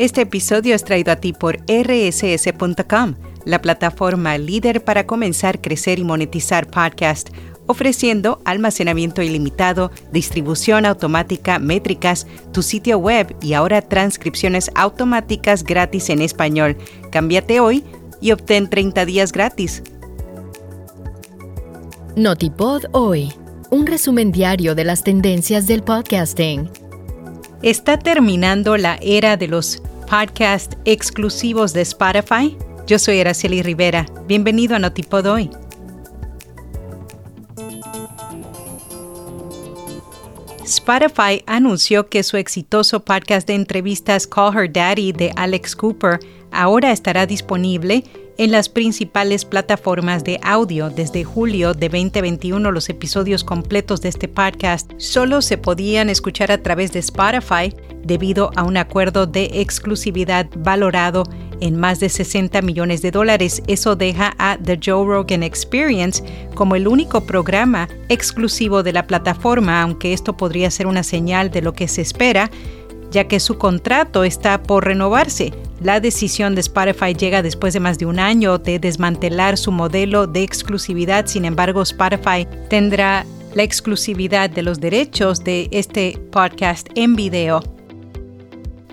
Este episodio es traído a ti por rss.com, la plataforma líder para comenzar, crecer y monetizar podcast, ofreciendo almacenamiento ilimitado, distribución automática, métricas, tu sitio web y ahora transcripciones automáticas gratis en español. Cámbiate hoy y obtén 30 días gratis. Notipod hoy, un resumen diario de las tendencias del podcasting. ¿Está terminando la era de los podcasts exclusivos de Spotify? Yo soy Araceli Rivera. Bienvenido a Notipod hoy. Spotify anunció que su exitoso podcast de entrevistas Call Her Daddy de Alex Cooper ahora estará disponible en las principales plataformas de audio. Desde julio de 2021 los episodios completos de este podcast solo se podían escuchar a través de Spotify debido a un acuerdo de exclusividad valorado en más de 60 millones de dólares. Eso deja a The Joe Rogan Experience como el único programa exclusivo de la plataforma, aunque esto podría ser una señal de lo que se espera ya que su contrato está por renovarse. La decisión de Spotify llega después de más de un año de desmantelar su modelo de exclusividad. Sin embargo, Spotify tendrá la exclusividad de los derechos de este podcast en video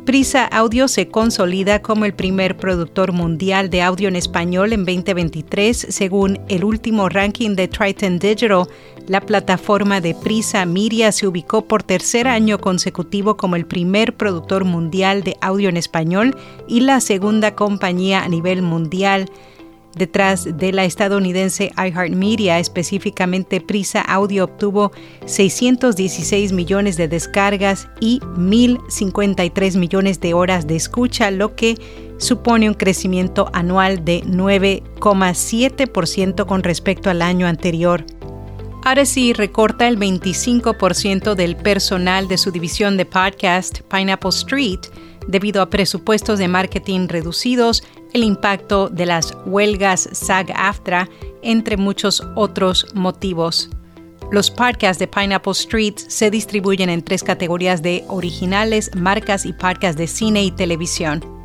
Prisa Audio se consolida como el primer productor mundial de audio en español en 2023, según el último ranking de Triton Digital. La plataforma de Prisa Media se ubicó por tercer año consecutivo como el primer productor mundial de audio en español y la segunda compañía a nivel mundial Detrás de la estadounidense iHeartMedia, específicamente Prisa Audio, obtuvo 616 millones de descargas y 1.053 millones de horas de escucha, lo que supone un crecimiento anual de 9,7% con respecto al año anterior. Sí, recorta el 25% del personal de su división de podcast, Pineapple Street, debido a presupuestos de marketing reducidos, el impacto de las huelgas SAG-AFTRA, entre muchos otros motivos. Los podcasts de Pineapple Street se distribuyen en tres categorías de originales, marcas y podcasts de cine y televisión.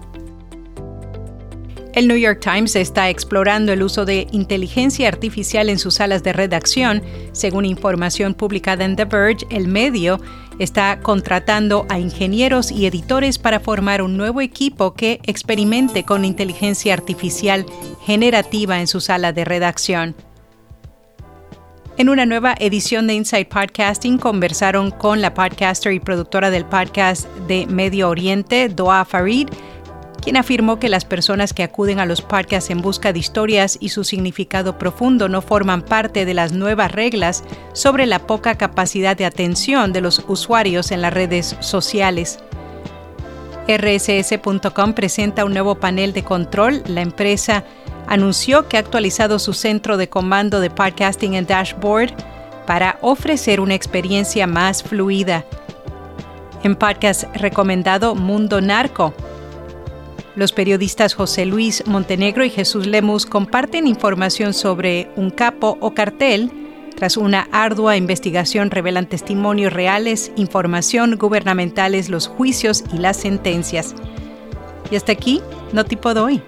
El New York Times está explorando el uso de inteligencia artificial en sus salas de redacción. Según información publicada en The Verge, el medio está contratando a ingenieros y editores para formar un nuevo equipo que experimente con inteligencia artificial generativa en su sala de redacción. En una nueva edición de Inside Podcasting conversaron con la podcaster y productora del podcast de Medio Oriente, Doa Farid, quien afirmó que las personas que acuden a los podcasts en busca de historias y su significado profundo no forman parte de las nuevas reglas sobre la poca capacidad de atención de los usuarios en las redes sociales. RSS.com presenta un nuevo panel de control. La empresa anunció que ha actualizado su centro de comando de podcasting en Dashboard para ofrecer una experiencia más fluida. En podcast recomendado Mundo Narco, los periodistas José Luis Montenegro y Jesús Lemus comparten información sobre un capo o cartel. Tras una ardua investigación revelan testimonios reales, información gubernamentales, los juicios y las sentencias. Y hasta aquí, no tipo de hoy.